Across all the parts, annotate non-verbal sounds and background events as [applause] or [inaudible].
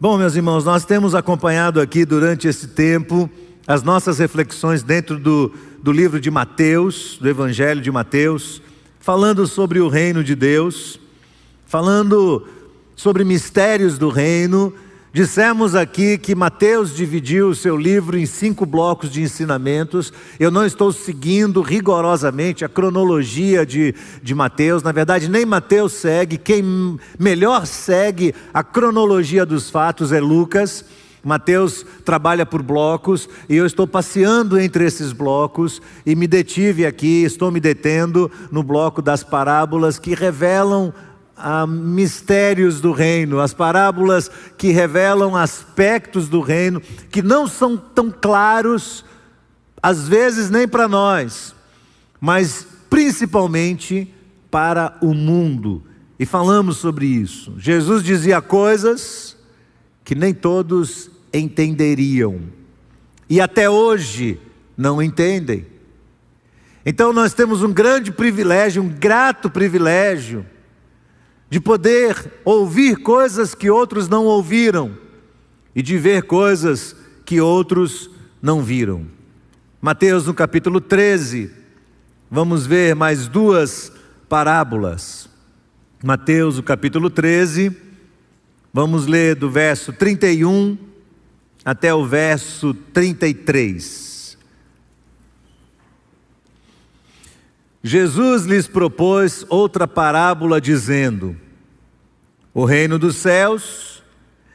Bom, meus irmãos, nós temos acompanhado aqui durante esse tempo as nossas reflexões dentro do, do livro de Mateus, do Evangelho de Mateus, falando sobre o reino de Deus, falando sobre mistérios do reino. Dissemos aqui que Mateus dividiu o seu livro em cinco blocos de ensinamentos. Eu não estou seguindo rigorosamente a cronologia de, de Mateus, na verdade, nem Mateus segue. Quem melhor segue a cronologia dos fatos é Lucas. Mateus trabalha por blocos e eu estou passeando entre esses blocos e me detive aqui, estou me detendo no bloco das parábolas que revelam ah, mistérios do reino, as parábolas que revelam aspectos do reino que não são tão claros, às vezes nem para nós, mas principalmente para o mundo. E falamos sobre isso. Jesus dizia coisas que nem todos entenderiam. E até hoje não entendem. Então nós temos um grande privilégio, um grato privilégio, de poder ouvir coisas que outros não ouviram e de ver coisas que outros não viram. Mateus no capítulo 13, vamos ver mais duas parábolas. Mateus, no capítulo 13, vamos ler do verso 31 até o verso 33. Jesus lhes propôs outra parábola, dizendo: O reino dos céus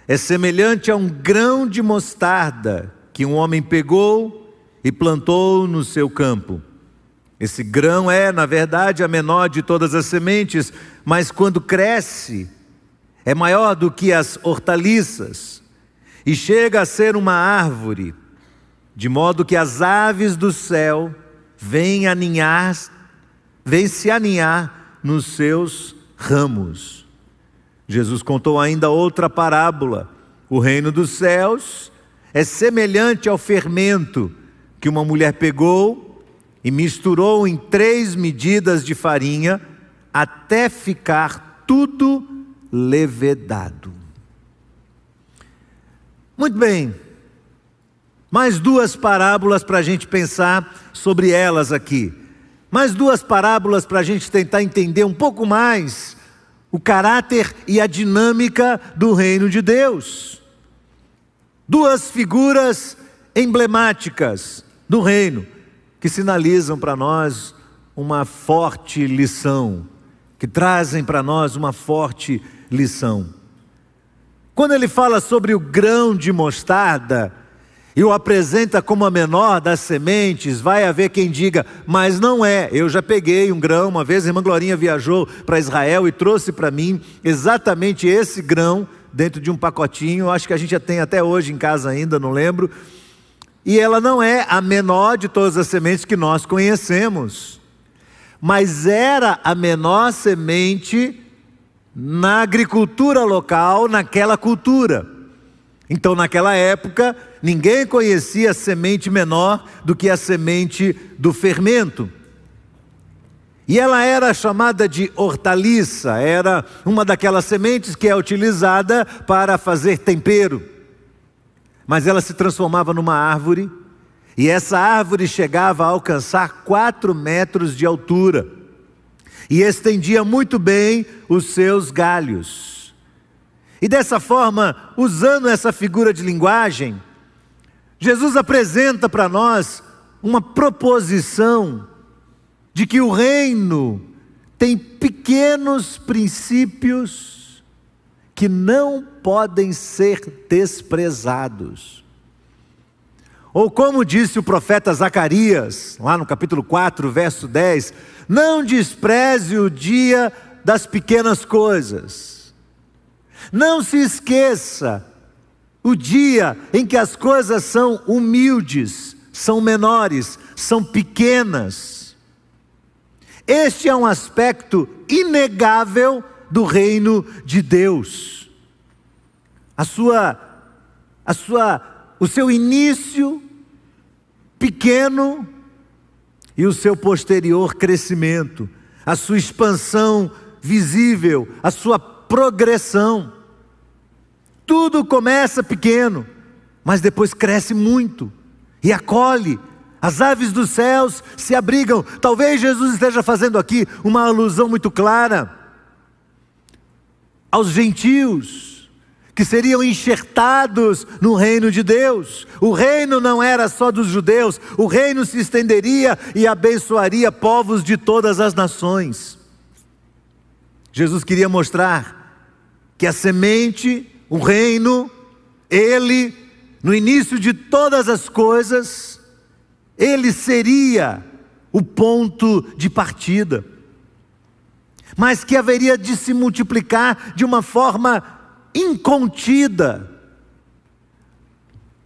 é semelhante a um grão de mostarda que um homem pegou e plantou no seu campo. Esse grão é, na verdade, a menor de todas as sementes, mas quando cresce, é maior do que as hortaliças e chega a ser uma árvore, de modo que as aves do céu vêm aninhar, vêm se aninhar nos seus ramos. Jesus contou ainda outra parábola. O reino dos céus é semelhante ao fermento que uma mulher pegou e misturou em três medidas de farinha até ficar tudo levedado. Muito bem. Mais duas parábolas para a gente pensar sobre elas aqui. Mais duas parábolas para a gente tentar entender um pouco mais o caráter e a dinâmica do reino de Deus. Duas figuras emblemáticas do reino que sinalizam para nós uma forte lição, que trazem para nós uma forte lição. Quando ele fala sobre o grão de mostarda e o apresenta como a menor das sementes, vai haver quem diga, mas não é. Eu já peguei um grão, uma vez a irmã Glorinha viajou para Israel e trouxe para mim exatamente esse grão dentro de um pacotinho. Acho que a gente já tem até hoje em casa ainda, não lembro. E ela não é a menor de todas as sementes que nós conhecemos, mas era a menor semente na agricultura local, naquela cultura. Então, naquela época, ninguém conhecia semente menor do que a semente do fermento. E ela era chamada de hortaliça, era uma daquelas sementes que é utilizada para fazer tempero. Mas ela se transformava numa árvore, e essa árvore chegava a alcançar quatro metros de altura e estendia muito bem os seus galhos. E dessa forma, usando essa figura de linguagem, Jesus apresenta para nós uma proposição de que o reino tem pequenos princípios que não podem ser desprezados. Ou como disse o profeta Zacarias, lá no capítulo 4, verso 10, não despreze o dia das pequenas coisas. Não se esqueça o dia em que as coisas são humildes, são menores, são pequenas. Este é um aspecto inegável do reino de Deus. A sua a sua o seu início pequeno e o seu posterior crescimento, a sua expansão visível, a sua progressão. Tudo começa pequeno, mas depois cresce muito e acolhe. As aves dos céus se abrigam. Talvez Jesus esteja fazendo aqui uma alusão muito clara aos gentios que seriam enxertados no reino de Deus. O reino não era só dos judeus, o reino se estenderia e abençoaria povos de todas as nações. Jesus queria mostrar que a semente o reino, ele, no início de todas as coisas, ele seria o ponto de partida, mas que haveria de se multiplicar de uma forma incontida.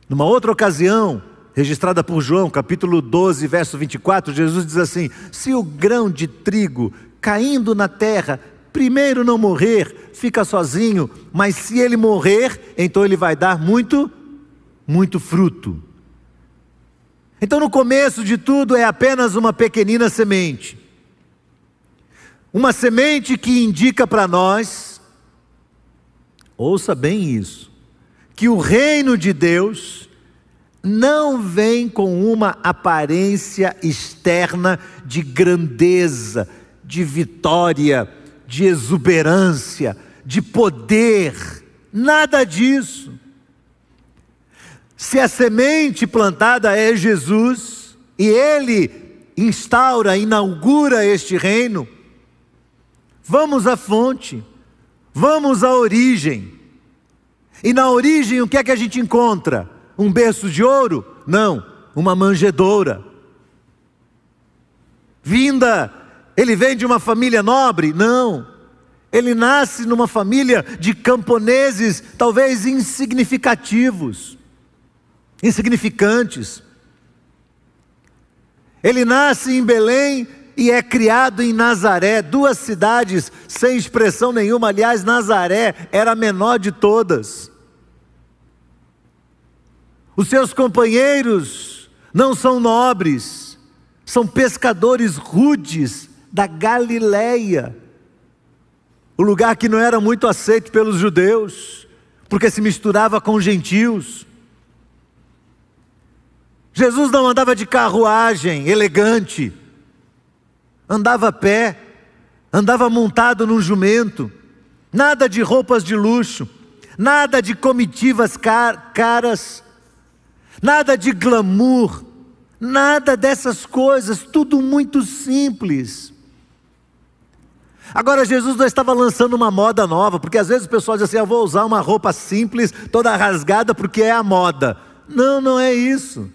Numa outra ocasião, registrada por João, capítulo 12, verso 24, Jesus diz assim: Se o grão de trigo caindo na terra primeiro não morrer, fica sozinho, mas se ele morrer, então ele vai dar muito, muito fruto. Então, no começo de tudo, é apenas uma pequenina semente. Uma semente que indica para nós, ouça bem isso, que o reino de Deus não vem com uma aparência externa de grandeza, de vitória, de exuberância, de poder, nada disso. Se a semente plantada é Jesus e ele instaura, inaugura este reino, vamos à fonte, vamos à origem. E na origem o que é que a gente encontra? Um berço de ouro? Não, uma manjedoura. Vinda ele vem de uma família nobre? Não. Ele nasce numa família de camponeses, talvez insignificativos, insignificantes. Ele nasce em Belém e é criado em Nazaré, duas cidades sem expressão nenhuma. Aliás, Nazaré era a menor de todas. Os seus companheiros não são nobres, são pescadores rudes, da Galileia, o lugar que não era muito aceito pelos judeus, porque se misturava com gentios. Jesus não andava de carruagem elegante, andava a pé, andava montado num jumento, nada de roupas de luxo, nada de comitivas car caras, nada de glamour, nada dessas coisas, tudo muito simples. Agora, Jesus não estava lançando uma moda nova, porque às vezes o pessoal diz assim: eu vou usar uma roupa simples, toda rasgada, porque é a moda. Não, não é isso.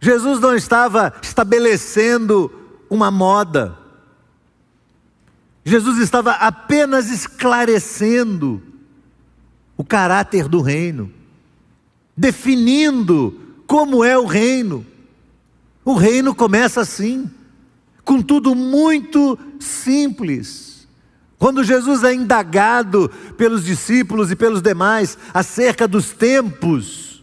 Jesus não estava estabelecendo uma moda. Jesus estava apenas esclarecendo o caráter do reino, definindo como é o reino. O reino começa assim com tudo muito simples. Quando Jesus é indagado pelos discípulos e pelos demais acerca dos tempos,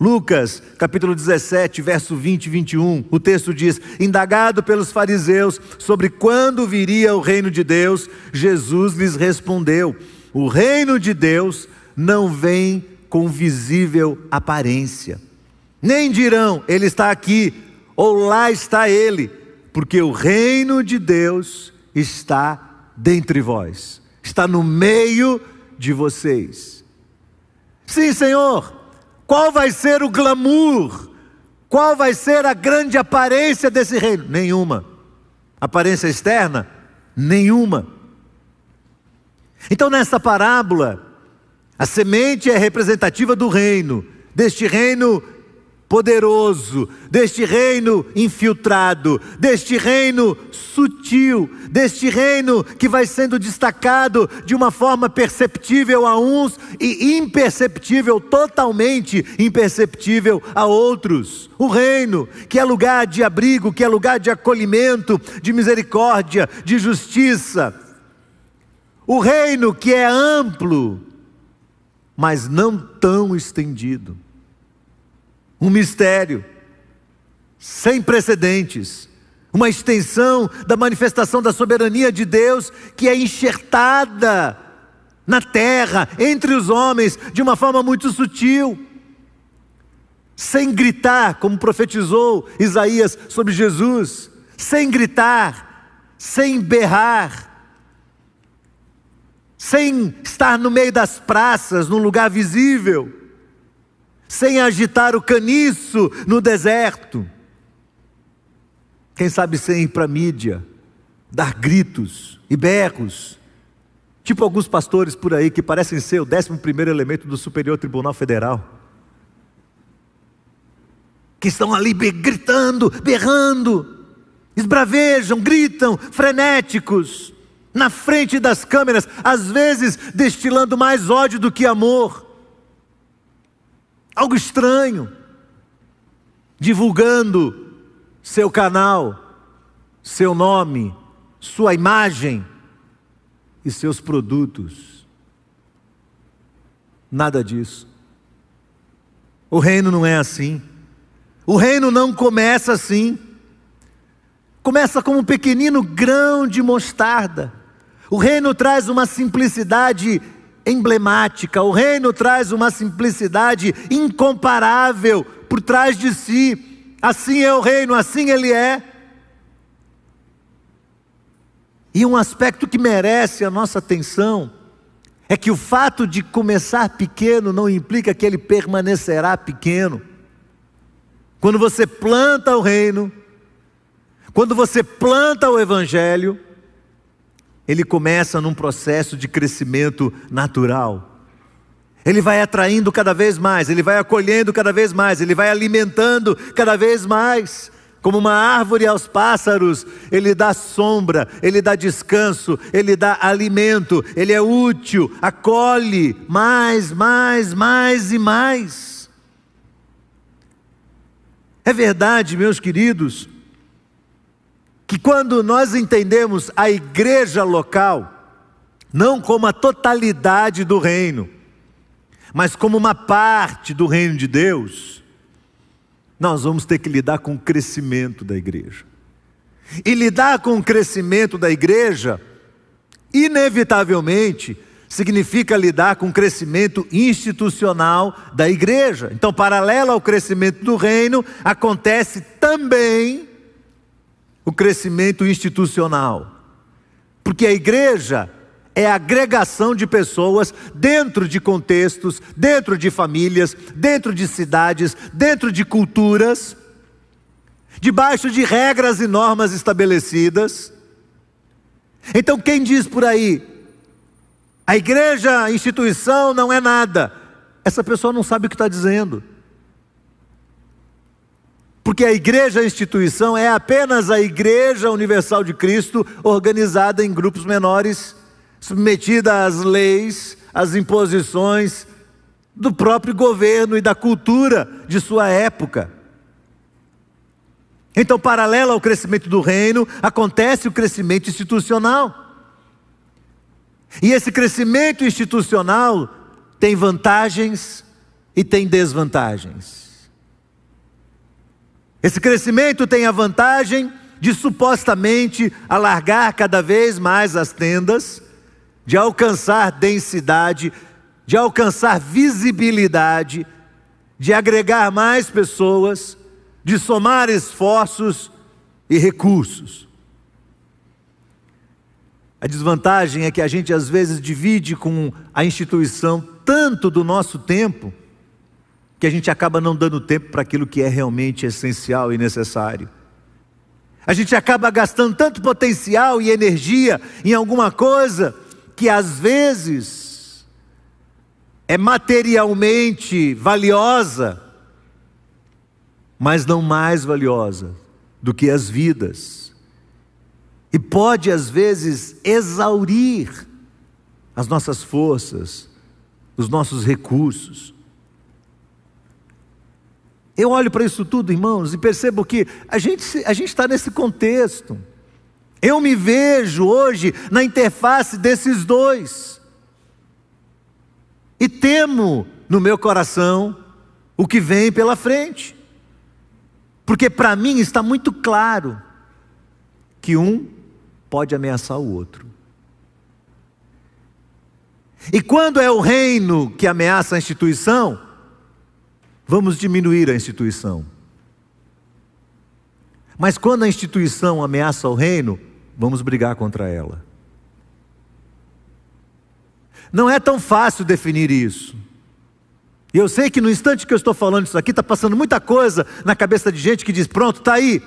Lucas capítulo 17, verso 20 e 21, o texto diz: Indagado pelos fariseus sobre quando viria o reino de Deus, Jesus lhes respondeu: O reino de Deus não vem com visível aparência, nem dirão, Ele está aqui ou lá está ele, porque o reino de Deus está dentre vós, está no meio de vocês. Sim, Senhor, qual vai ser o glamour? Qual vai ser a grande aparência desse reino? Nenhuma. Aparência externa? Nenhuma. Então, nessa parábola, a semente é representativa do reino, deste reino poderoso, deste reino infiltrado, deste reino sutil, deste reino que vai sendo destacado de uma forma perceptível a uns e imperceptível, totalmente imperceptível a outros. O reino que é lugar de abrigo, que é lugar de acolhimento, de misericórdia, de justiça. O reino que é amplo, mas não tão estendido um mistério. Sem precedentes, uma extensão da manifestação da soberania de Deus que é enxertada na terra, entre os homens, de uma forma muito sutil, sem gritar, como profetizou Isaías sobre Jesus, sem gritar, sem berrar, sem estar no meio das praças, num lugar visível, sem agitar o caniço no deserto. Quem sabe sem ir para a mídia, dar gritos e berros, Tipo alguns pastores por aí que parecem ser o 11 elemento do Superior Tribunal Federal. Que estão ali gritando, berrando, esbravejam, gritam, frenéticos, na frente das câmeras, às vezes destilando mais ódio do que amor. Algo estranho, divulgando seu canal, seu nome, sua imagem e seus produtos. Nada disso. O reino não é assim. O reino não começa assim. Começa como um pequenino grão de mostarda. O reino traz uma simplicidade emblemática, o reino traz uma simplicidade incomparável por trás de si. Assim é o reino, assim ele é. E um aspecto que merece a nossa atenção é que o fato de começar pequeno não implica que ele permanecerá pequeno. Quando você planta o reino, quando você planta o evangelho, ele começa num processo de crescimento natural. Ele vai atraindo cada vez mais, ele vai acolhendo cada vez mais, ele vai alimentando cada vez mais. Como uma árvore aos pássaros, ele dá sombra, ele dá descanso, ele dá alimento, ele é útil, acolhe mais, mais, mais e mais. É verdade, meus queridos, que quando nós entendemos a igreja local, não como a totalidade do reino, mas como uma parte do reino de Deus, nós vamos ter que lidar com o crescimento da igreja. E lidar com o crescimento da igreja, inevitavelmente, significa lidar com o crescimento institucional da igreja. Então, paralelo ao crescimento do reino, acontece também o crescimento institucional. Porque a igreja é a agregação de pessoas dentro de contextos, dentro de famílias, dentro de cidades, dentro de culturas, debaixo de regras e normas estabelecidas. Então, quem diz por aí, a igreja, a instituição não é nada, essa pessoa não sabe o que está dizendo. Porque a igreja, a instituição, é apenas a igreja universal de Cristo organizada em grupos menores submetida às leis, às imposições do próprio governo e da cultura de sua época. Então, paralelo ao crescimento do reino, acontece o crescimento institucional. E esse crescimento institucional tem vantagens e tem desvantagens. Esse crescimento tem a vantagem de supostamente alargar cada vez mais as tendas, de alcançar densidade, de alcançar visibilidade, de agregar mais pessoas, de somar esforços e recursos. A desvantagem é que a gente às vezes divide com a instituição tanto do nosso tempo, que a gente acaba não dando tempo para aquilo que é realmente essencial e necessário. A gente acaba gastando tanto potencial e energia em alguma coisa que às vezes é materialmente valiosa, mas não mais valiosa do que as vidas, e pode às vezes exaurir as nossas forças, os nossos recursos. Eu olho para isso tudo, irmãos, e percebo que a gente a está nesse contexto. Eu me vejo hoje na interface desses dois. E temo no meu coração o que vem pela frente. Porque para mim está muito claro que um pode ameaçar o outro. E quando é o reino que ameaça a instituição, vamos diminuir a instituição. Mas quando a instituição ameaça o reino, vamos brigar contra ela. Não é tão fácil definir isso. E eu sei que no instante que eu estou falando isso aqui, está passando muita coisa na cabeça de gente que diz: pronto, está aí.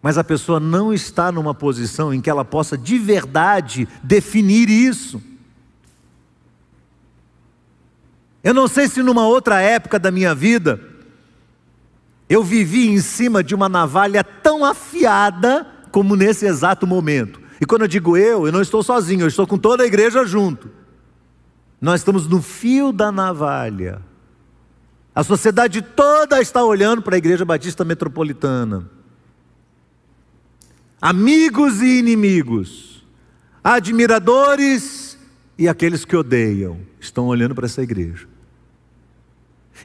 Mas a pessoa não está numa posição em que ela possa de verdade definir isso. Eu não sei se numa outra época da minha vida, eu vivi em cima de uma navalha tão afiada como nesse exato momento. E quando eu digo eu, eu não estou sozinho, eu estou com toda a igreja junto. Nós estamos no fio da navalha. A sociedade toda está olhando para a Igreja Batista Metropolitana. Amigos e inimigos, admiradores e aqueles que odeiam, estão olhando para essa igreja.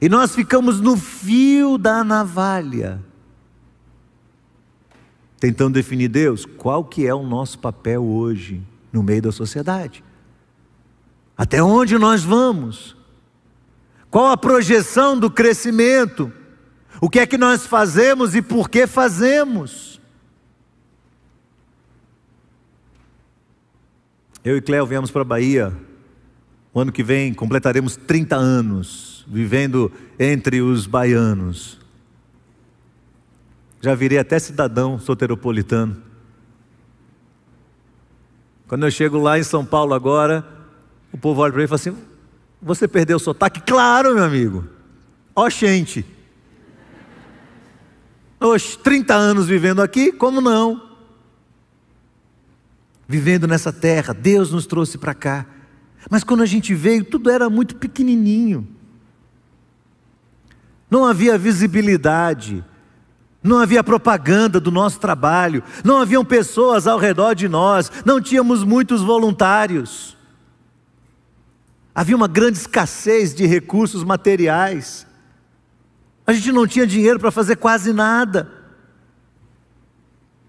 E nós ficamos no fio da navalha, tentando definir Deus, qual que é o nosso papel hoje no meio da sociedade? Até onde nós vamos? Qual a projeção do crescimento? O que é que nós fazemos e por que fazemos? Eu e Cléo viemos para a Bahia. O ano que vem completaremos 30 anos vivendo entre os baianos. Já virei até cidadão soteropolitano. Quando eu chego lá em São Paulo agora, o povo olha para mim e fala assim: Você perdeu o sotaque? Claro, meu amigo. Ó, gente. Oxe, 30 anos vivendo aqui, como não? Vivendo nessa terra, Deus nos trouxe para cá. Mas quando a gente veio, tudo era muito pequenininho. Não havia visibilidade, não havia propaganda do nosso trabalho, não haviam pessoas ao redor de nós, não tínhamos muitos voluntários. Havia uma grande escassez de recursos materiais. A gente não tinha dinheiro para fazer quase nada.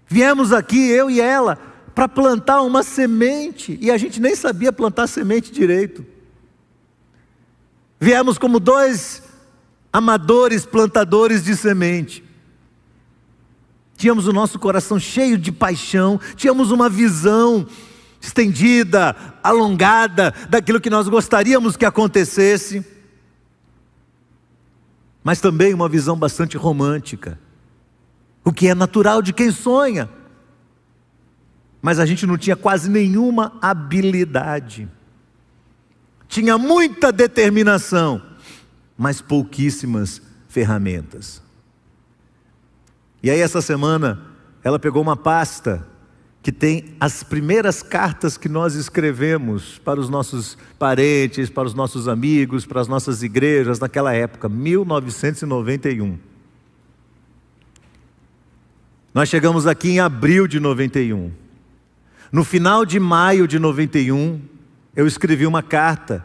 Viemos aqui, eu e ela, para plantar uma semente, e a gente nem sabia plantar semente direito. Viemos como dois amadores plantadores de semente. Tínhamos o nosso coração cheio de paixão, tínhamos uma visão estendida, alongada daquilo que nós gostaríamos que acontecesse, mas também uma visão bastante romântica, o que é natural de quem sonha. Mas a gente não tinha quase nenhuma habilidade, tinha muita determinação, mas pouquíssimas ferramentas. E aí, essa semana, ela pegou uma pasta que tem as primeiras cartas que nós escrevemos para os nossos parentes, para os nossos amigos, para as nossas igrejas naquela época, 1991. Nós chegamos aqui em abril de 91. No final de maio de 91, eu escrevi uma carta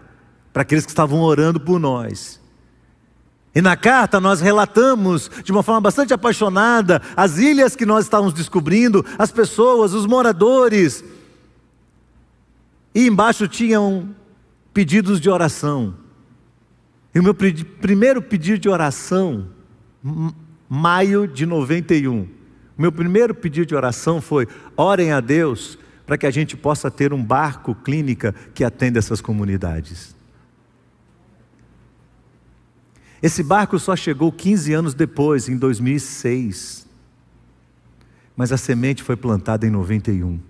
para aqueles que estavam orando por nós. E na carta nós relatamos de uma forma bastante apaixonada as ilhas que nós estávamos descobrindo, as pessoas, os moradores. E embaixo tinham pedidos de oração. E o meu primeiro pedido de oração, maio de 91. O meu primeiro pedido de oração foi: orem a Deus para que a gente possa ter um barco clínica que atenda essas comunidades. Esse barco só chegou 15 anos depois, em 2006. Mas a semente foi plantada em 91.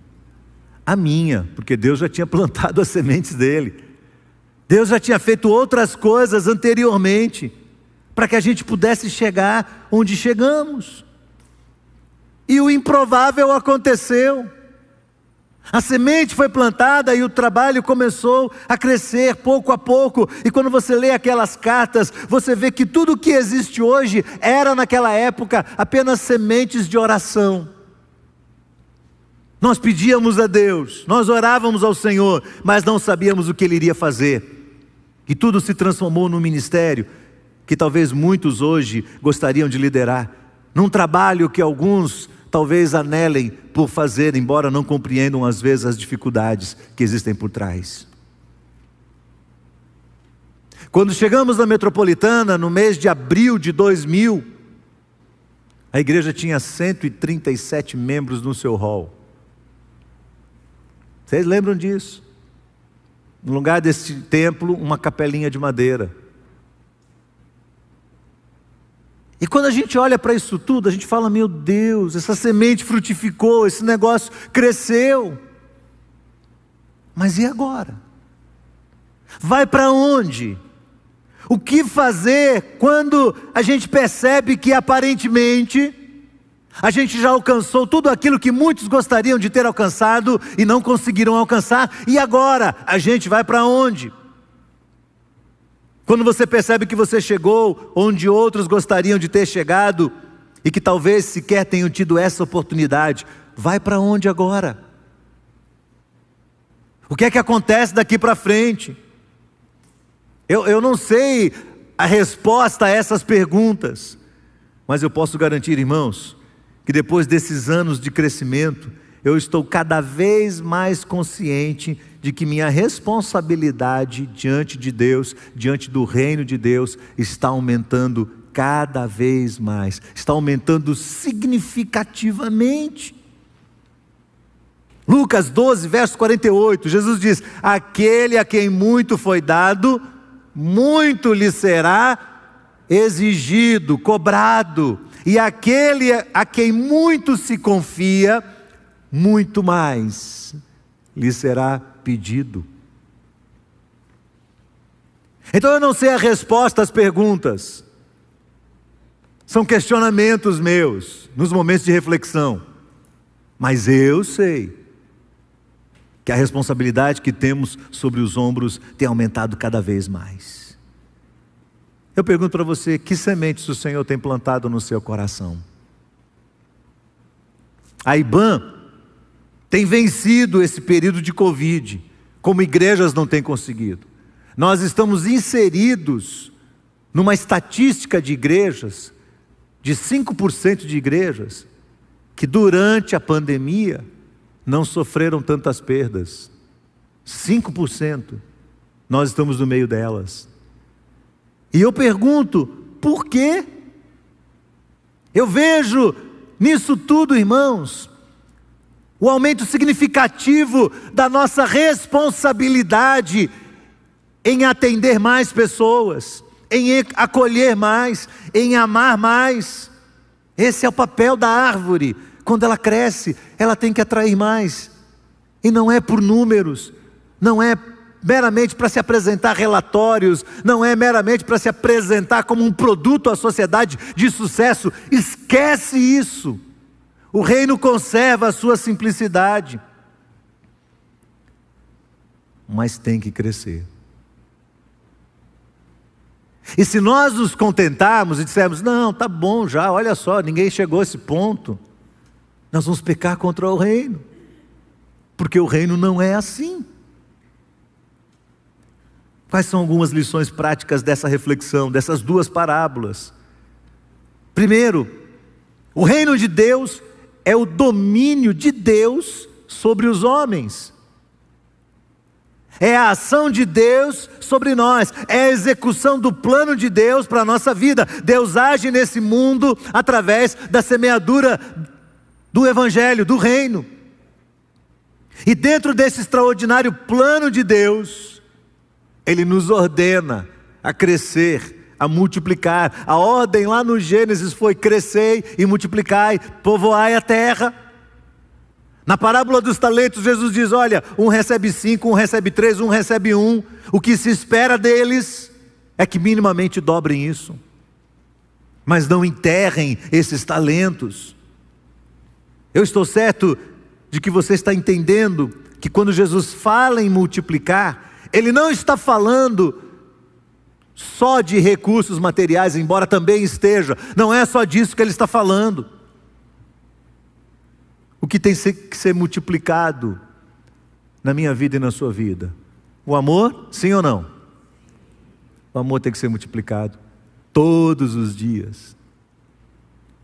A minha, porque Deus já tinha [laughs] plantado as sementes dele. Deus já tinha feito outras coisas anteriormente, para que a gente pudesse chegar onde chegamos. E o improvável aconteceu. A semente foi plantada e o trabalho começou a crescer pouco a pouco. E quando você lê aquelas cartas, você vê que tudo o que existe hoje era naquela época apenas sementes de oração. Nós pedíamos a Deus, nós orávamos ao Senhor, mas não sabíamos o que Ele iria fazer. E tudo se transformou num ministério que talvez muitos hoje gostariam de liderar, num trabalho que alguns talvez anelem por fazer, embora não compreendam às vezes as dificuldades que existem por trás. Quando chegamos na metropolitana, no mês de abril de 2000, a igreja tinha 137 membros no seu hall. Vocês lembram disso? No lugar desse templo, uma capelinha de madeira. E quando a gente olha para isso tudo, a gente fala: meu Deus, essa semente frutificou, esse negócio cresceu. Mas e agora? Vai para onde? O que fazer quando a gente percebe que aparentemente a gente já alcançou tudo aquilo que muitos gostariam de ter alcançado e não conseguiram alcançar, e agora a gente vai para onde? Quando você percebe que você chegou onde outros gostariam de ter chegado e que talvez sequer tenham tido essa oportunidade, vai para onde agora? O que é que acontece daqui para frente? Eu, eu não sei a resposta a essas perguntas, mas eu posso garantir, irmãos, que depois desses anos de crescimento, eu estou cada vez mais consciente de que minha responsabilidade diante de Deus, diante do reino de Deus, está aumentando cada vez mais, está aumentando significativamente. Lucas 12, verso 48, Jesus diz: Aquele a quem muito foi dado, muito lhe será exigido, cobrado, e aquele a quem muito se confia, muito mais lhe será pedido. Então eu não sei a resposta às perguntas, são questionamentos meus, nos momentos de reflexão, mas eu sei que a responsabilidade que temos sobre os ombros tem aumentado cada vez mais. Eu pergunto para você: que sementes o Senhor tem plantado no seu coração? A IBAN tem vencido esse período de Covid, como igrejas não têm conseguido. Nós estamos inseridos numa estatística de igrejas, de 5% de igrejas, que durante a pandemia não sofreram tantas perdas. 5%. Nós estamos no meio delas. E eu pergunto, por quê? Eu vejo nisso tudo, irmãos, o aumento significativo da nossa responsabilidade em atender mais pessoas, em acolher mais, em amar mais. Esse é o papel da árvore quando ela cresce, ela tem que atrair mais. E não é por números, não é meramente para se apresentar relatórios, não é meramente para se apresentar como um produto à sociedade de sucesso. Esquece isso. O reino conserva a sua simplicidade, mas tem que crescer. E se nós nos contentarmos e dissermos, não, tá bom já, olha só, ninguém chegou a esse ponto nós vamos pecar contra o reino, porque o reino não é assim. Quais são algumas lições práticas dessa reflexão, dessas duas parábolas? Primeiro, o reino de Deus é o domínio de Deus sobre os homens. É a ação de Deus sobre nós, é a execução do plano de Deus para a nossa vida. Deus age nesse mundo através da semeadura do Evangelho, do Reino. E dentro desse extraordinário plano de Deus, Ele nos ordena a crescer, a multiplicar. A ordem lá no Gênesis foi: crescei e multiplicai, povoai a terra. Na parábola dos talentos, Jesus diz: olha, um recebe cinco, um recebe três, um recebe um. O que se espera deles é que minimamente dobrem isso, mas não enterrem esses talentos. Eu estou certo de que você está entendendo que quando Jesus fala em multiplicar, ele não está falando só de recursos materiais, embora também esteja, não é só disso que ele está falando. O que tem que ser multiplicado na minha vida e na sua vida? O amor, sim ou não? O amor tem que ser multiplicado todos os dias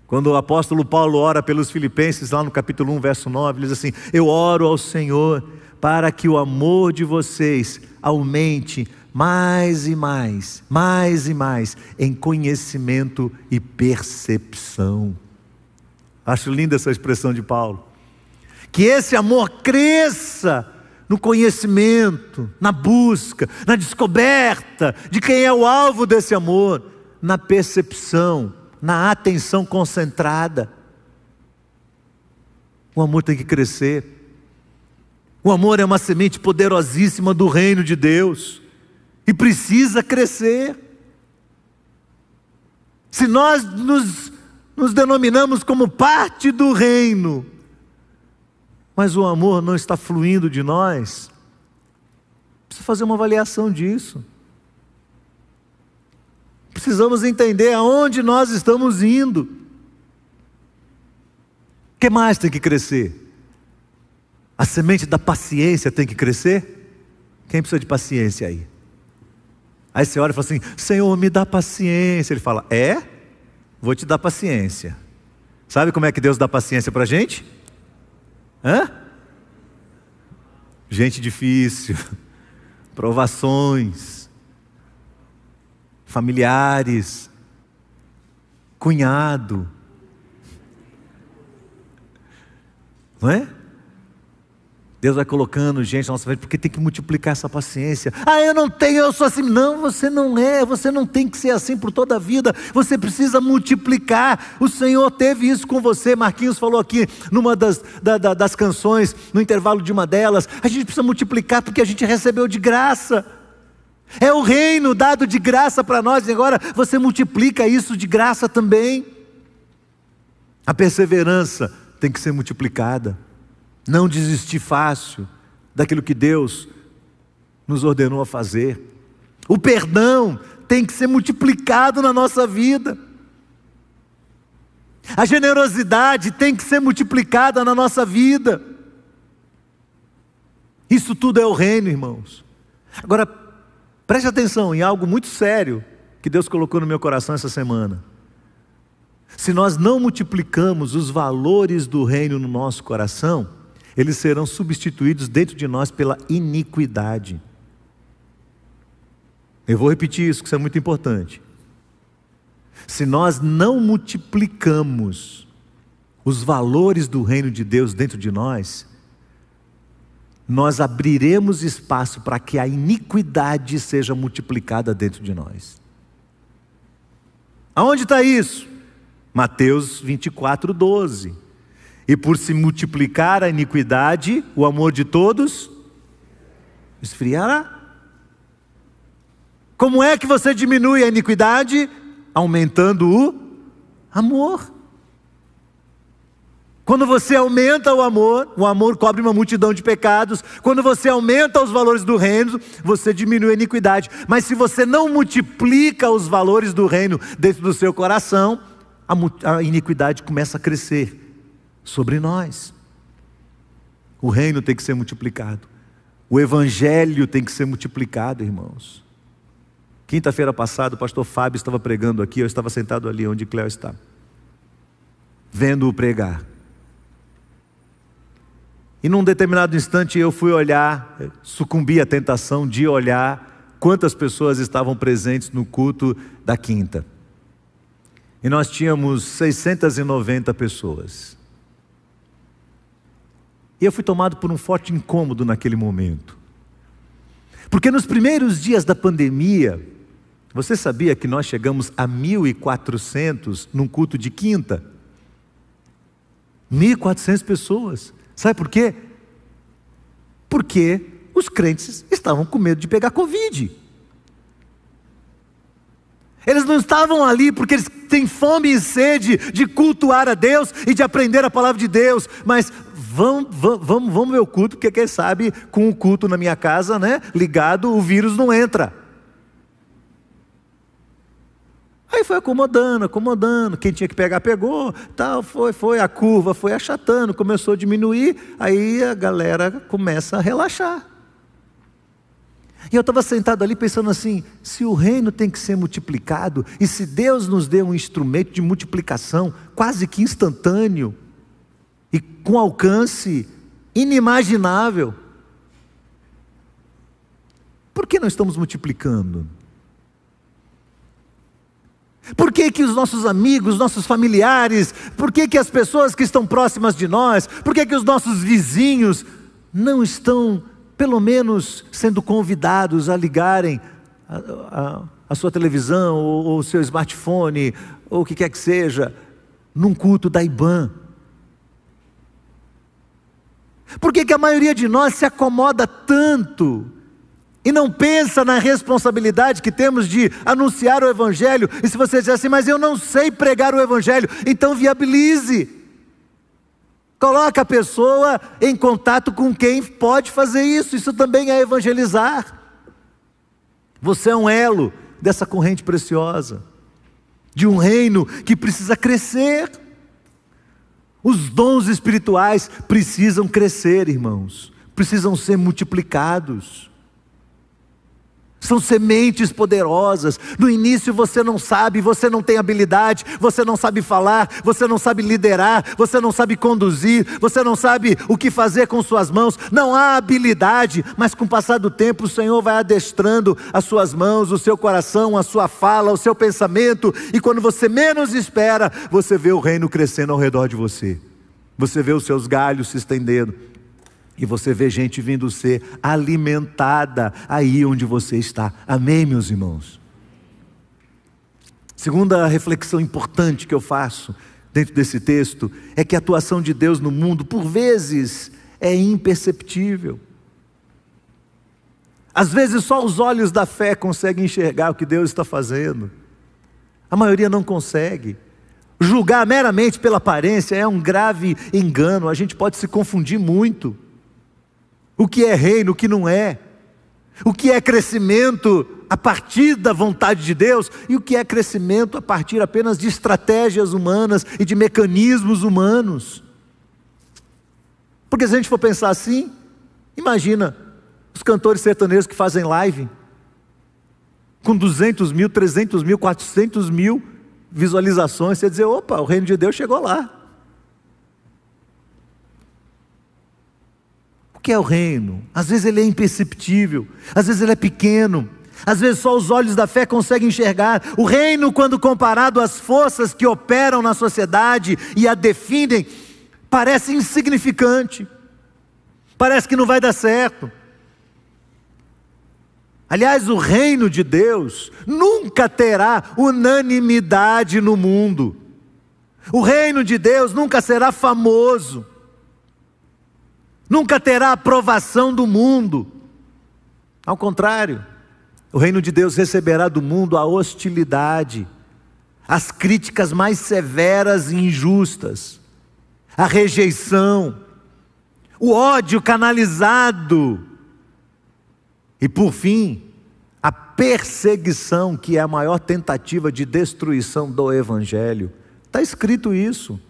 Quando o apóstolo Paulo ora pelos filipenses, lá no capítulo 1, verso 9, ele diz assim: Eu oro ao Senhor para que o amor de vocês aumente mais e mais, mais e mais, em conhecimento e percepção. Acho linda essa expressão de Paulo. Que esse amor cresça no conhecimento, na busca, na descoberta de quem é o alvo desse amor, na percepção, na atenção concentrada. O amor tem que crescer. O amor é uma semente poderosíssima do reino de Deus e precisa crescer. Se nós nos, nos denominamos como parte do reino, mas o amor não está fluindo de nós, precisa fazer uma avaliação disso. Precisamos entender aonde nós estamos indo. O que mais tem que crescer? A semente da paciência tem que crescer? Quem precisa de paciência aí? Aí você olha e fala assim: Senhor, me dá paciência. Ele fala: É? Vou te dar paciência. Sabe como é que Deus dá paciência para a gente? Hã? Gente difícil, [laughs] provações, familiares, cunhado. Não é? Deus vai colocando gente na nossa frente, porque tem que multiplicar essa paciência. Ah, eu não tenho, eu sou assim. Não, você não é, você não tem que ser assim por toda a vida. Você precisa multiplicar. O Senhor teve isso com você. Marquinhos falou aqui numa das, da, da, das canções, no intervalo de uma delas. A gente precisa multiplicar porque a gente recebeu de graça. É o reino dado de graça para nós, e agora você multiplica isso de graça também. A perseverança tem que ser multiplicada não desistir fácil daquilo que Deus nos ordenou a fazer. O perdão tem que ser multiplicado na nossa vida. A generosidade tem que ser multiplicada na nossa vida. Isso tudo é o reino, irmãos. Agora, preste atenção em algo muito sério que Deus colocou no meu coração essa semana. Se nós não multiplicamos os valores do reino no nosso coração, eles serão substituídos dentro de nós pela iniquidade. Eu vou repetir isso, que isso é muito importante. Se nós não multiplicamos os valores do reino de Deus dentro de nós, nós abriremos espaço para que a iniquidade seja multiplicada dentro de nós. Aonde está isso? Mateus 24, 12. E por se multiplicar a iniquidade, o amor de todos esfriará. Como é que você diminui a iniquidade? Aumentando o amor. Quando você aumenta o amor, o amor cobre uma multidão de pecados. Quando você aumenta os valores do reino, você diminui a iniquidade. Mas se você não multiplica os valores do reino dentro do seu coração, a, iniquidade começa a crescer sobre nós. O reino tem que ser multiplicado. O evangelho tem que ser multiplicado, irmãos. Quinta-feira passada, o pastor Fábio estava pregando aqui, eu estava sentado ali onde Cléo está, vendo-o pregar. E num determinado instante eu fui olhar, sucumbi à tentação de olhar quantas pessoas estavam presentes no culto da quinta. E nós tínhamos 690 pessoas. Eu fui tomado por um forte incômodo naquele momento. Porque nos primeiros dias da pandemia, você sabia que nós chegamos a 1.400 num culto de quinta? 1.400 pessoas. Sabe por quê? Porque os crentes estavam com medo de pegar Covid. Eles não estavam ali porque eles têm fome e sede de cultuar a Deus e de aprender a palavra de Deus, mas vamos, vamos, vamos ver o culto, porque quem sabe com o culto na minha casa, né, ligado, o vírus não entra. Aí foi acomodando, acomodando, quem tinha que pegar, pegou, tal, foi, foi, a curva foi achatando, começou a diminuir, aí a galera começa a relaxar. E eu estava sentado ali pensando assim: se o reino tem que ser multiplicado, e se Deus nos deu um instrumento de multiplicação quase que instantâneo, e com alcance inimaginável, por que não estamos multiplicando? Por que, que os nossos amigos, nossos familiares, por que, que as pessoas que estão próximas de nós, por que, que os nossos vizinhos não estão, pelo menos, sendo convidados a ligarem a, a, a sua televisão ou o seu smartphone, ou o que quer que seja, num culto da IBAN? Por que, que a maioria de nós se acomoda tanto e não pensa na responsabilidade que temos de anunciar o Evangelho. E se você dizer assim, mas eu não sei pregar o Evangelho, então viabilize. Coloque a pessoa em contato com quem pode fazer isso. Isso também é evangelizar. Você é um elo dessa corrente preciosa, de um reino que precisa crescer. Os dons espirituais precisam crescer, irmãos, precisam ser multiplicados. São sementes poderosas. No início você não sabe, você não tem habilidade, você não sabe falar, você não sabe liderar, você não sabe conduzir, você não sabe o que fazer com suas mãos. Não há habilidade, mas com o passar do tempo o Senhor vai adestrando as suas mãos, o seu coração, a sua fala, o seu pensamento, e quando você menos espera, você vê o reino crescendo ao redor de você. Você vê os seus galhos se estendendo e você vê gente vindo ser alimentada aí onde você está. Amém, meus irmãos? Segunda reflexão importante que eu faço dentro desse texto é que a atuação de Deus no mundo, por vezes, é imperceptível. Às vezes só os olhos da fé conseguem enxergar o que Deus está fazendo. A maioria não consegue. Julgar meramente pela aparência é um grave engano, a gente pode se confundir muito o que é reino, o que não é, o que é crescimento a partir da vontade de Deus e o que é crescimento a partir apenas de estratégias humanas e de mecanismos humanos. Porque se a gente for pensar assim, imagina os cantores sertanejos que fazem live com 200 mil, 300 mil, 400 mil visualizações, você dizer, opa, o reino de Deus chegou lá. O que é o reino? Às vezes ele é imperceptível, às vezes ele é pequeno, às vezes só os olhos da fé conseguem enxergar. O reino, quando comparado às forças que operam na sociedade e a definem, parece insignificante, parece que não vai dar certo. Aliás, o reino de Deus nunca terá unanimidade no mundo. O reino de Deus nunca será famoso nunca terá aprovação do mundo. Ao contrário, o reino de Deus receberá do mundo a hostilidade, as críticas mais severas e injustas, a rejeição, o ódio canalizado e, por fim, a perseguição, que é a maior tentativa de destruição do Evangelho. Está escrito isso.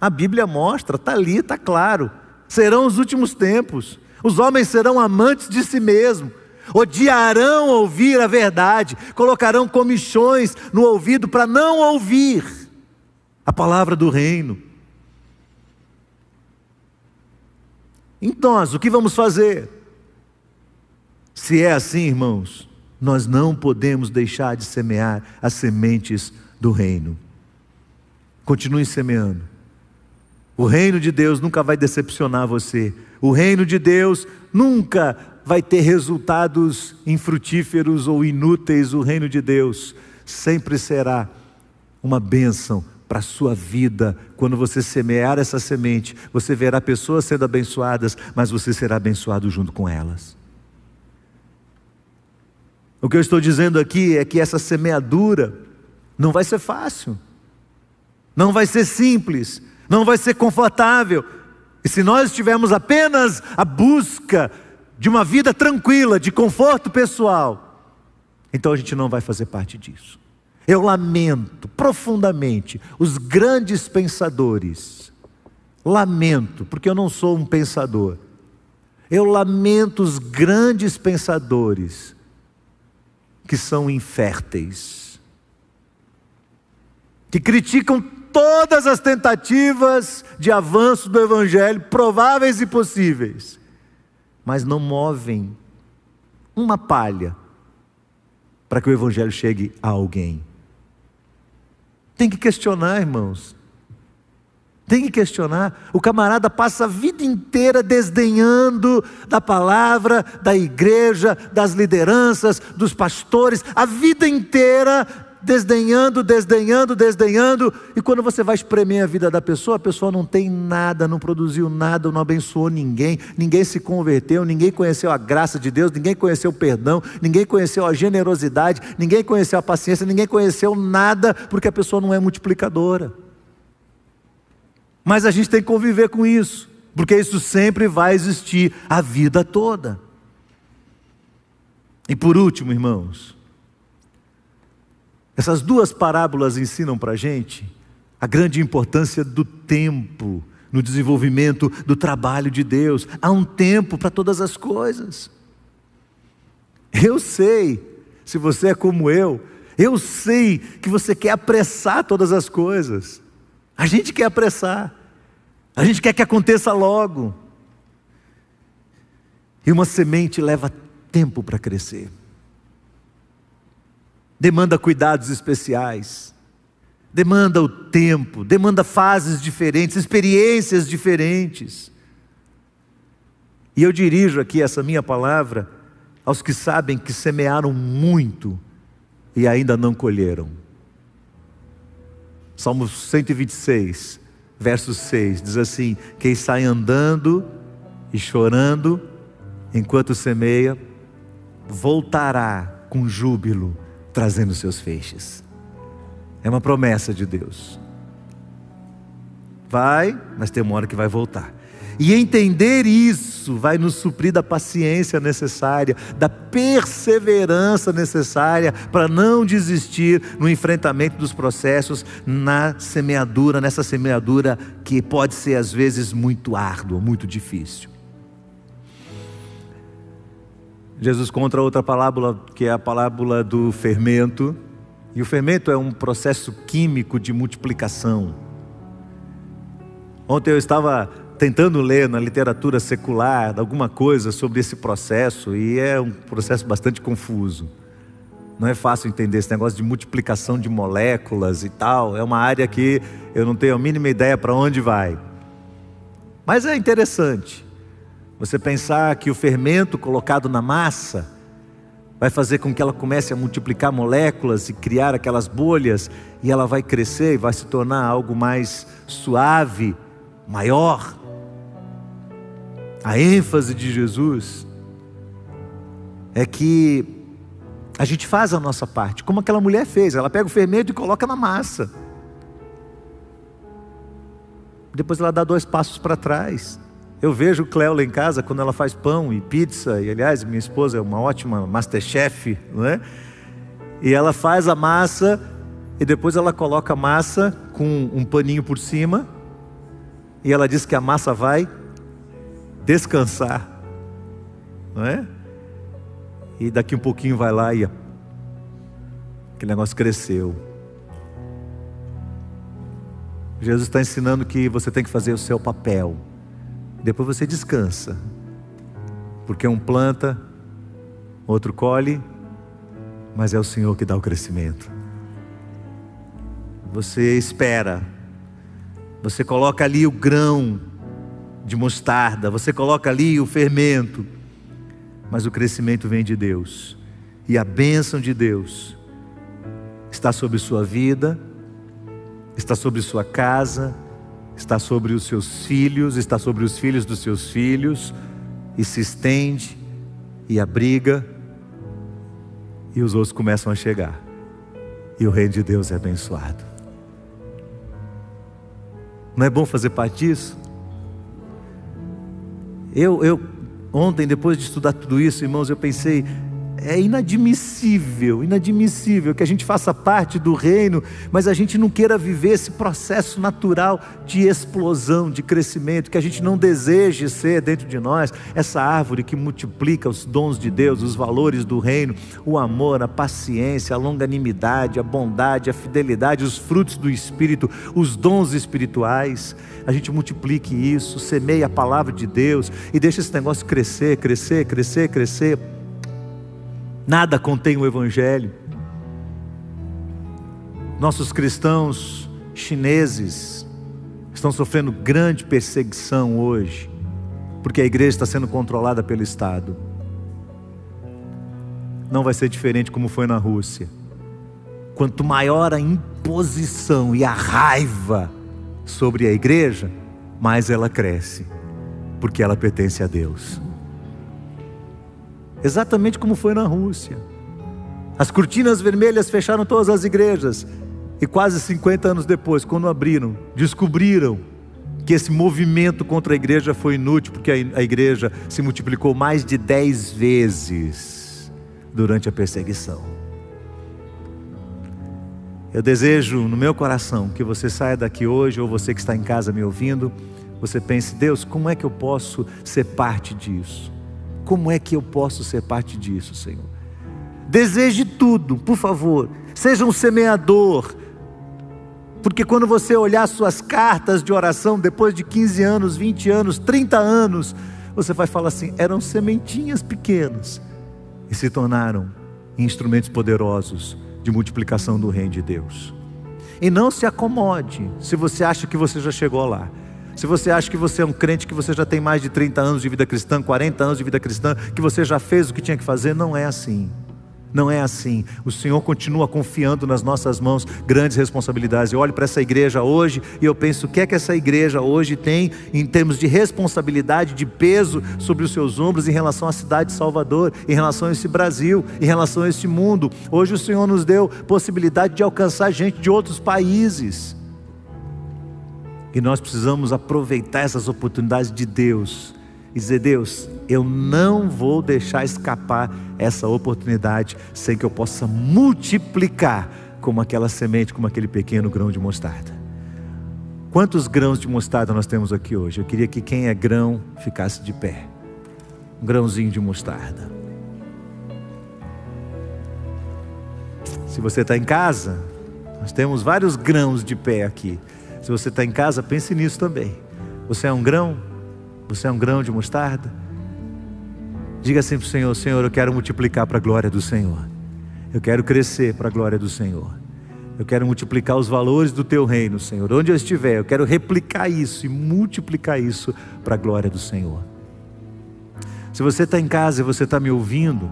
A Bíblia mostra, está ali, está claro serão os últimos tempos. Os homens serão amantes de si mesmos, odiarão ouvir a verdade, colocarão comichões no ouvido para não ouvir a palavra do reino. Então, nós, o que vamos fazer? Se é assim, irmãos, nós não podemos deixar de semear as sementes do reino. Continue semeando. O reino de Deus nunca vai decepcionar você. O reino de Deus nunca vai ter resultados infrutíferos ou inúteis. O reino de Deus sempre será uma bênção para a sua vida. Quando você semear essa semente, você verá pessoas sendo abençoadas, mas você será abençoado junto com elas. O que eu estou dizendo aqui é que essa semeadura não vai ser fácil, não vai ser simples, não vai ser confortável. E se nós tivermos apenas a busca de uma vida tranquila, de conforto pessoal, então a gente não vai fazer parte disso. Eu lamento profundamente os grandes pensadores. Lamento, porque eu não sou um pensador. Eu lamento os grandes pensadores que são inférteis, que criticam todas as tentativas de avanço do Evangelho, prováveis e possíveis, mas não movem uma palha para que o Evangelho chegue a alguém. Tem que questionar, irmãos. Tem que questionar. O camarada passa a vida inteira desdenhando da palavra, da igreja, das lideranças, dos pastores, a vida inteira desdenhando, desdenhando, desdenhando, e quando você vai espremer a vida da pessoa, a pessoa não tem nada, não produziu nada, não abençoou ninguém, ninguém se converteu, ninguém conheceu a graça de Deus, ninguém conheceu o perdão, ninguém conheceu a generosidade, ninguém conheceu a paciência, ninguém conheceu nada, porque a pessoa não é multiplicadora. Mas a gente tem que conviver com isso, porque isso sempre vai existir a vida toda. E por último, irmãos, essas duas parábolas ensinam para a gente a grande importância do tempo no desenvolvimento do trabalho de Deus. Há um tempo para todas as coisas. Eu sei, se você é como eu, eu sei que você quer apressar todas as coisas. A gente quer apressar. A gente quer que aconteça logo. E uma semente leva tempo para crescer. Demanda cuidados especiais. Demanda o tempo, demanda fases diferentes, experiências diferentes. E eu dirijo aqui essa minha palavra aos que sabem que semearam muito e ainda não colheram. Salmo 126, verso 6, diz assim: Quem sai andando e chorando enquanto semeia, voltará com júbilo, trazendo seus feixes. É uma promessa de Deus. Vai, mas tem uma hora que vai voltar. E entender isso vai nos suprir da paciência necessária, da perseverança necessária para não desistir no enfrentamento dos processos, na semeadura, nessa semeadura que pode ser às vezes muito árdua, muito difícil. Jesus conta outra parábola, que é a parábola do fermento. E o fermento é um processo químico de multiplicação. Ontem eu estava tentando ler na literatura secular alguma coisa sobre esse processo e é um processo bastante confuso. Não é fácil entender esse negócio de multiplicação de moléculas e tal. É uma área que eu não tenho a mínima ideia para onde vai. Mas é interessante. Você pensar que o fermento colocado na massa vai fazer com que ela comece a multiplicar moléculas e criar aquelas bolhas, e ela vai crescer e vai se tornar algo mais suave, maior a ênfase de Jesus é que a gente faz a nossa parte, como aquela mulher fez, ela pega o fermento e coloca na massa. Depois ela dá dois passos para trás. Eu vejo Cléo lá em casa quando ela faz pão e pizza, e aliás, minha esposa é uma ótima masterchef, não é? E ela faz a massa e depois ela coloca a massa com um paninho por cima, e ela diz que a massa vai descansar, não é? E daqui um pouquinho vai lá e aquele negócio cresceu. Jesus está ensinando que você tem que fazer o seu papel. Depois você descansa. Porque um planta, outro colhe, mas é o Senhor que dá o crescimento. Você espera. Você coloca ali o grão de mostarda, você coloca ali o fermento, mas o crescimento vem de Deus, e a bênção de Deus está sobre sua vida, está sobre sua casa, está sobre os seus filhos, está sobre os filhos dos seus filhos, e se estende e abriga, e os outros começam a chegar, e o reino de Deus é abençoado. Não é bom fazer parte disso? Eu, eu, ontem, depois de estudar tudo isso, irmãos, eu pensei, é inadmissível, inadmissível que a gente faça parte do reino, mas a gente não queira viver esse processo natural de explosão, de crescimento, que a gente não deseje ser dentro de nós essa árvore que multiplica os dons de Deus, os valores do reino, o amor, a paciência, a longanimidade, a bondade, a fidelidade, os frutos do espírito, os dons espirituais. A gente multiplique isso, semeie a palavra de Deus e deixe esse negócio crescer, crescer, crescer, crescer nada contém o Evangelho. Nossos cristãos chineses estão sofrendo grande perseguição hoje, porque a igreja está sendo controlada pelo Estado. Não vai ser diferente como foi na Rússia. Quanto maior a imposição e a raiva sobre a igreja, mais ela cresce, porque ela pertence a Deus. Exatamente como foi na Rússia. As cortinas vermelhas fecharam todas as igrejas. E quase 50 anos depois, quando abriram, descobriram que esse movimento contra a igreja foi inútil, porque a igreja se multiplicou mais de 10 vezes durante a perseguição. Eu desejo no meu coração que você saia daqui hoje, ou você que está em casa me ouvindo, você pense: Deus, como é que eu posso ser parte disso? Como é que eu posso ser parte disso, Senhor? Deseje tudo, por favor. Seja um semeador. Porque quando você olhar suas cartas de oração depois de 15 anos, 20 anos, 30 anos, você vai falar assim: eram sementinhas pequenas e se tornaram instrumentos poderosos de multiplicação do reino de Deus. E não se acomode se você acha que você já chegou lá. Se você acha que você é um crente, que você já tem mais de 30 anos de vida cristã, 40 anos de vida cristã, que você já fez o que tinha que fazer, não é assim. Não é assim. O Senhor continua confiando nas nossas mãos grandes responsabilidades. Eu olho para essa igreja hoje e eu penso o que é que essa igreja hoje tem em termos de responsabilidade, de peso sobre os seus ombros em relação à cidade de Salvador, em relação a esse Brasil, em relação a esse mundo. Hoje o Senhor nos deu possibilidade de alcançar gente de outros países. E nós precisamos aproveitar essas oportunidades de Deus e dizer: Deus, eu não vou deixar escapar essa oportunidade sem que eu possa multiplicar como aquela semente, como aquele pequeno grão de mostarda. Quantos grãos de mostarda nós temos aqui hoje? Eu queria que quem é grão ficasse de pé. Um grãozinho de mostarda. Se você está em casa, nós temos vários grãos de pé aqui. Se você está em casa, pense nisso também. Você é um grão? Você é um grão de mostarda? Diga assim para o Senhor: Senhor, eu quero multiplicar para a glória do Senhor. Eu quero crescer para a glória do Senhor. Eu quero multiplicar os valores do teu reino, Senhor. Onde eu estiver, eu quero replicar isso e multiplicar isso para a glória do Senhor. Se você está em casa e você está me ouvindo,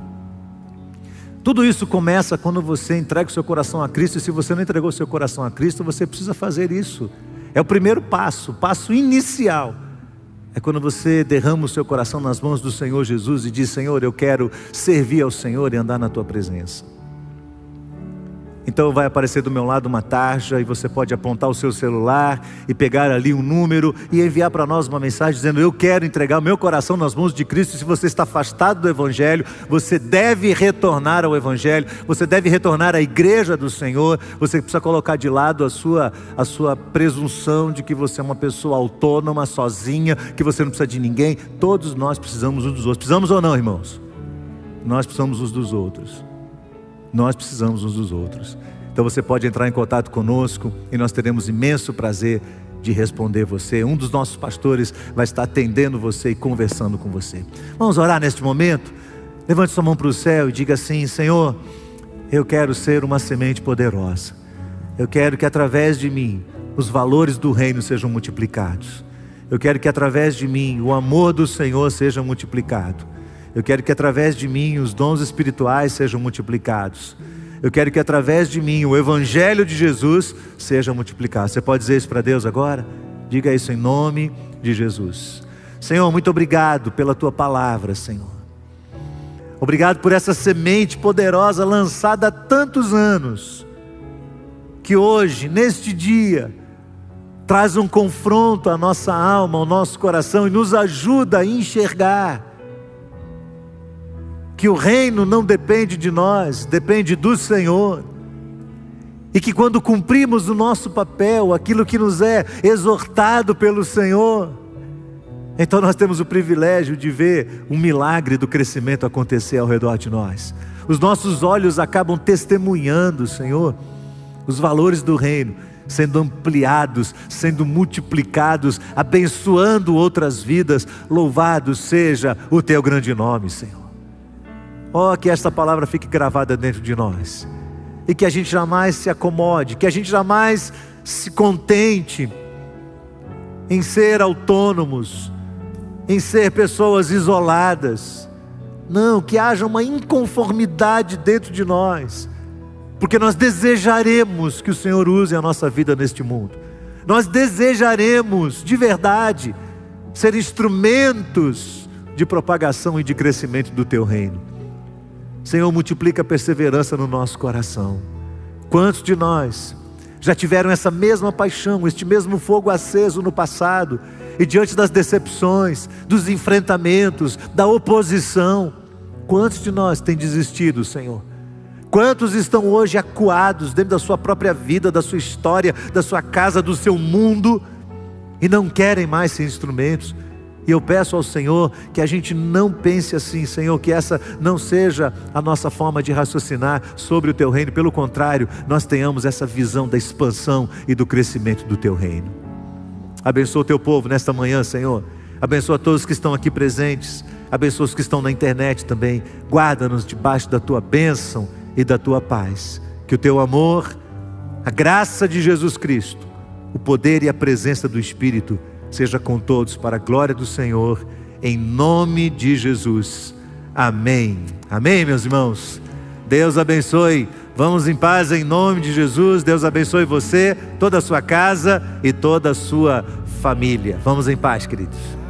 tudo isso começa quando você entrega o seu coração a Cristo, e se você não entregou o seu coração a Cristo, você precisa fazer isso. É o primeiro passo, o passo inicial. É quando você derrama o seu coração nas mãos do Senhor Jesus e diz: Senhor, eu quero servir ao Senhor e andar na tua presença. Então vai aparecer do meu lado uma tarja e você pode apontar o seu celular e pegar ali um número e enviar para nós uma mensagem dizendo: Eu quero entregar meu coração nas mãos de Cristo. Se você está afastado do Evangelho, você deve retornar ao Evangelho, você deve retornar à igreja do Senhor. Você precisa colocar de lado a sua, a sua presunção de que você é uma pessoa autônoma, sozinha, que você não precisa de ninguém. Todos nós precisamos uns dos outros. Precisamos ou não, irmãos? Nós precisamos uns dos outros. Nós precisamos uns dos outros. Então você pode entrar em contato conosco e nós teremos imenso prazer de responder você. Um dos nossos pastores vai estar atendendo você e conversando com você. Vamos orar neste momento? Levante sua mão para o céu e diga assim: Senhor, eu quero ser uma semente poderosa. Eu quero que através de mim os valores do reino sejam multiplicados. Eu quero que através de mim o amor do Senhor seja multiplicado. Eu quero que através de mim os dons espirituais sejam multiplicados. Eu quero que através de mim o Evangelho de Jesus seja multiplicado. Você pode dizer isso para Deus agora? Diga isso em nome de Jesus. Senhor, muito obrigado pela tua palavra, Senhor. Obrigado por essa semente poderosa lançada há tantos anos, que hoje, neste dia, traz um confronto à nossa alma, ao nosso coração e nos ajuda a enxergar que o reino não depende de nós, depende do Senhor. E que quando cumprimos o nosso papel, aquilo que nos é exortado pelo Senhor, então nós temos o privilégio de ver um milagre do crescimento acontecer ao redor de nós. Os nossos olhos acabam testemunhando, Senhor, os valores do reino sendo ampliados, sendo multiplicados, abençoando outras vidas. Louvado seja o teu grande nome, Senhor. Oh, que esta palavra fique gravada dentro de nós. E que a gente jamais se acomode, que a gente jamais se contente em ser autônomos, em ser pessoas isoladas. Não, que haja uma inconformidade dentro de nós porque nós desejaremos que o Senhor use a nossa vida neste mundo. Nós desejaremos, de verdade, ser instrumentos de propagação e de crescimento do teu reino. Senhor, multiplica a perseverança no nosso coração. Quantos de nós já tiveram essa mesma paixão, este mesmo fogo aceso no passado, e diante das decepções, dos enfrentamentos, da oposição, quantos de nós têm desistido, Senhor? Quantos estão hoje acuados dentro da sua própria vida, da sua história, da sua casa, do seu mundo e não querem mais ser instrumentos? E eu peço ao Senhor que a gente não pense assim, Senhor, que essa não seja a nossa forma de raciocinar sobre o teu reino, pelo contrário, nós tenhamos essa visão da expansão e do crescimento do teu reino. Abençoa o teu povo nesta manhã, Senhor. Abençoa todos que estão aqui presentes. Abençoa os que estão na internet também. Guarda-nos debaixo da tua bênção e da tua paz. Que o teu amor, a graça de Jesus Cristo, o poder e a presença do Espírito seja com todos para a glória do Senhor, em nome de Jesus. Amém. Amém, meus irmãos. Deus abençoe. Vamos em paz em nome de Jesus. Deus abençoe você, toda a sua casa e toda a sua família. Vamos em paz, queridos.